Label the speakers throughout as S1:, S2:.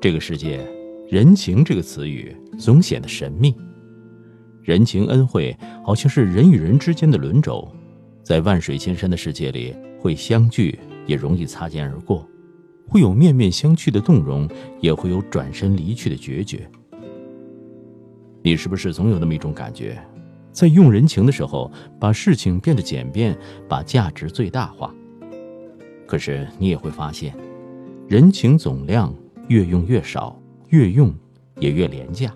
S1: 这个世界，人情这个词语总显得神秘。人情恩惠好像是人与人之间的轮轴，在万水千山的世界里，会相聚，也容易擦肩而过；会有面面相觑的动容，也会有转身离去的决绝。你是不是总有那么一种感觉，在用人情的时候，把事情变得简便，把价值最大化？可是你也会发现，人情总量越用越少，越用也越廉价。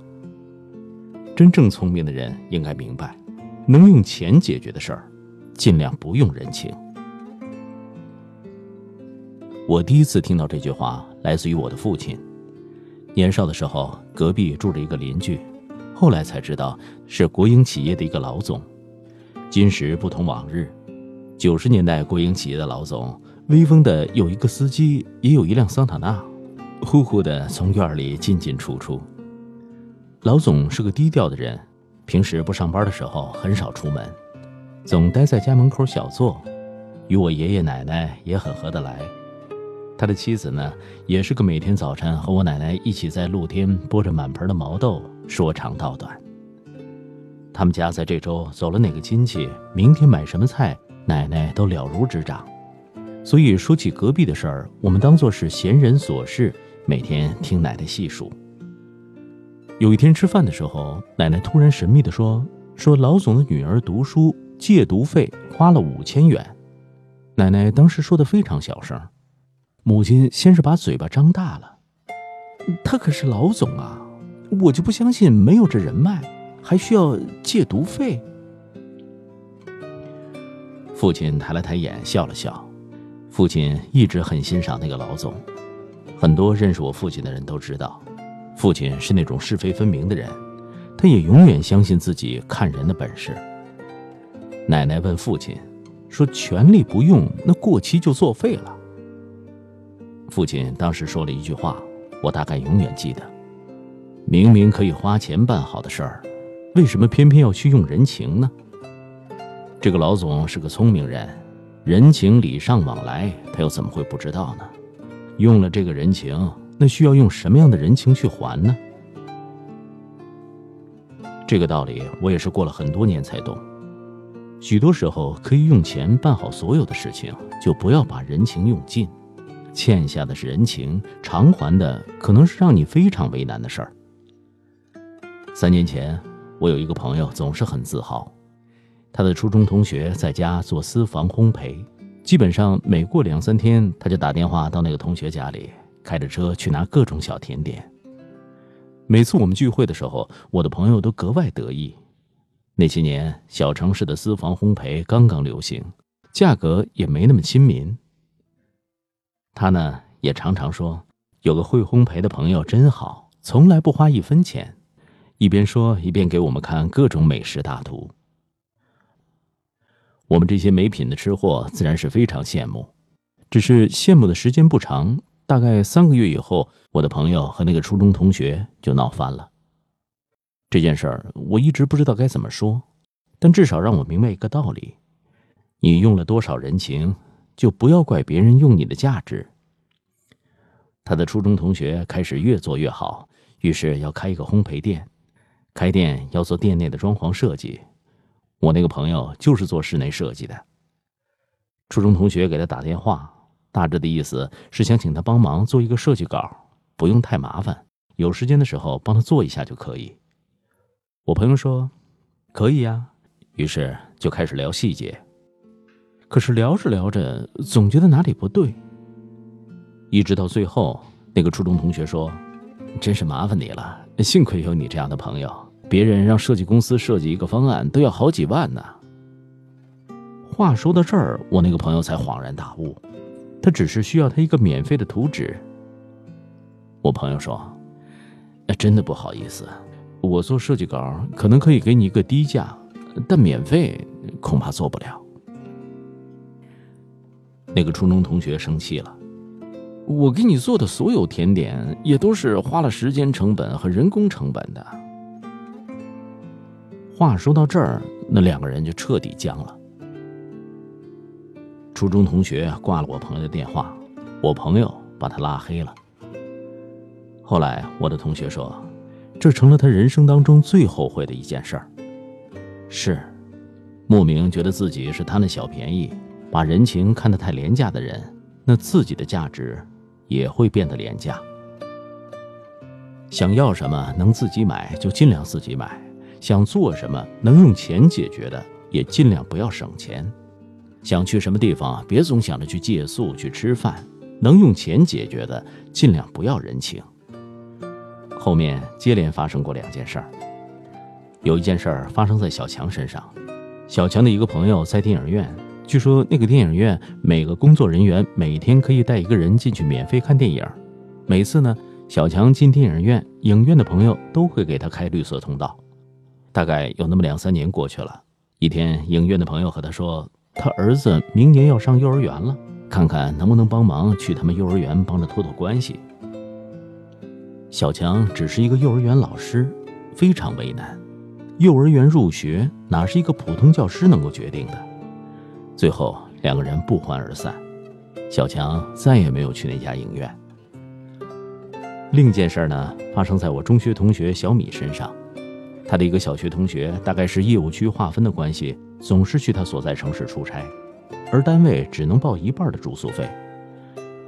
S1: 真正聪明的人应该明白，能用钱解决的事儿，尽量不用人情。我第一次听到这句话，来自于我的父亲。年少的时候，隔壁住着一个邻居，后来才知道是国营企业的一个老总。今时不同往日，九十年代国营企业的老总。威风的有一个司机，也有一辆桑塔纳，呼呼的从院里进进出出。老总是个低调的人，平时不上班的时候很少出门，总待在家门口小坐，与我爷爷奶奶也很合得来。他的妻子呢，也是个每天早晨和我奶奶一起在露天剥着满盆的毛豆，说长道短。他们家在这周走了哪个亲戚，明天买什么菜，奶奶都了如指掌。所以说起隔壁的事儿，我们当做是闲人琐事，每天听奶奶细数。有一天吃饭的时候，奶奶突然神秘地说：“说老总的女儿读书借读费花了五千元。”奶奶当时说的非常小声，母亲先是把嘴巴张大了：“他可是老总啊，我就不相信没有这人脉，还需要借读费。”父亲抬了抬眼，笑了笑。父亲一直很欣赏那个老总，很多认识我父亲的人都知道，父亲是那种是非分明的人，他也永远相信自己看人的本事。奶奶问父亲，说：“权力不用，那过期就作废了。”父亲当时说了一句话，我大概永远记得：明明可以花钱办好的事儿，为什么偏偏要去用人情呢？这个老总是个聪明人。人情礼尚往来，他又怎么会不知道呢？用了这个人情，那需要用什么样的人情去还呢？这个道理我也是过了很多年才懂。许多时候可以用钱办好所有的事情，就不要把人情用尽。欠下的是人情，偿还的可能是让你非常为难的事儿。三年前，我有一个朋友总是很自豪。他的初中同学在家做私房烘焙，基本上每过两三天，他就打电话到那个同学家里，开着车去拿各种小甜点。每次我们聚会的时候，我的朋友都格外得意。那些年，小城市的私房烘焙刚刚流行，价格也没那么亲民。他呢，也常常说，有个会烘焙的朋友真好，从来不花一分钱。一边说，一边给我们看各种美食大图。我们这些没品的吃货自然是非常羡慕，只是羡慕的时间不长，大概三个月以后，我的朋友和那个初中同学就闹翻了。这件事儿我一直不知道该怎么说，但至少让我明白一个道理：你用了多少人情，就不要怪别人用你的价值。他的初中同学开始越做越好，于是要开一个烘焙店，开店要做店内的装潢设计。我那个朋友就是做室内设计的。初中同学给他打电话，大致的意思是想请他帮忙做一个设计稿，不用太麻烦，有时间的时候帮他做一下就可以。我朋友说：“可以呀。”于是就开始聊细节。可是聊着聊着，总觉得哪里不对。一直到最后，那个初中同学说：“真是麻烦你了，幸亏有你这样的朋友。”别人让设计公司设计一个方案都要好几万呢。话说到这儿，我那个朋友才恍然大悟，他只是需要他一个免费的图纸。我朋友说：“真的不好意思，我做设计稿可能可以给你一个低价，但免费恐怕做不了。”那个初中同学生气了：“我给你做的所有甜点也都是花了时间成本和人工成本的。”话说到这儿，那两个人就彻底僵了。初中同学挂了我朋友的电话，我朋友把他拉黑了。后来我的同学说，这成了他人生当中最后悔的一件事儿。是，莫名觉得自己是贪了小便宜，把人情看得太廉价的人，那自己的价值也会变得廉价。想要什么能自己买就尽量自己买，想做什么能用钱解决的也尽量不要省钱。想去什么地方，别总想着去借宿、去吃饭，能用钱解决的，尽量不要人情。后面接连发生过两件事儿，有一件事儿发生在小强身上。小强的一个朋友在电影院，据说那个电影院每个工作人员每天可以带一个人进去免费看电影。每次呢，小强进电影院，影院的朋友都会给他开绿色通道。大概有那么两三年过去了，一天，影院的朋友和他说。他儿子明年要上幼儿园了，看看能不能帮忙去他们幼儿园帮着托托关系。小强只是一个幼儿园老师，非常为难。幼儿园入学哪是一个普通教师能够决定的？最后两个人不欢而散，小强再也没有去那家影院。另一件事呢，发生在我中学同学小米身上。他的一个小学同学，大概是业务区划分的关系。总是去他所在城市出差，而单位只能报一半的住宿费。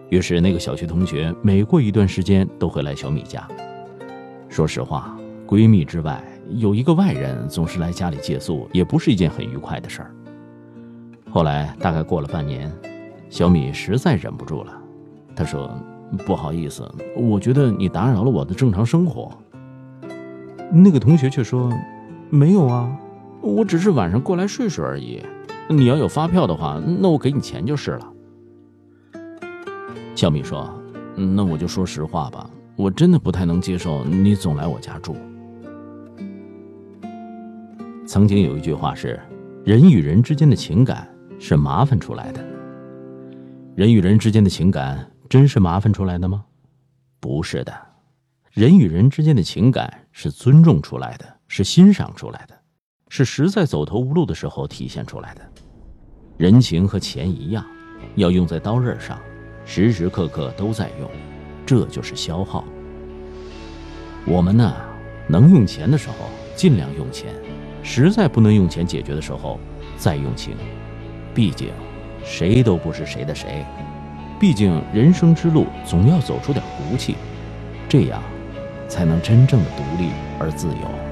S1: 于是，那个小学同学每过一段时间都会来小米家。说实话，闺蜜之外有一个外人总是来家里借宿，也不是一件很愉快的事儿。后来大概过了半年，小米实在忍不住了，她说：“不好意思，我觉得你打扰了我的正常生活。”那个同学却说：“没有啊。”我只是晚上过来睡睡而已，你要有发票的话，那我给你钱就是了。小米说：“那我就说实话吧，我真的不太能接受你总来我家住。”曾经有一句话是：“人与人之间的情感是麻烦出来的。”人与人之间的情感真是麻烦出来的吗？不是的，人与人之间的情感是尊重出来的，是欣赏出来的。是实在走投无路的时候体现出来的，人情和钱一样，要用在刀刃上，时时刻刻都在用，这就是消耗。我们呢，能用钱的时候尽量用钱，实在不能用钱解决的时候再用情。毕竟，谁都不是谁的谁，毕竟人生之路总要走出点骨气，这样，才能真正的独立而自由。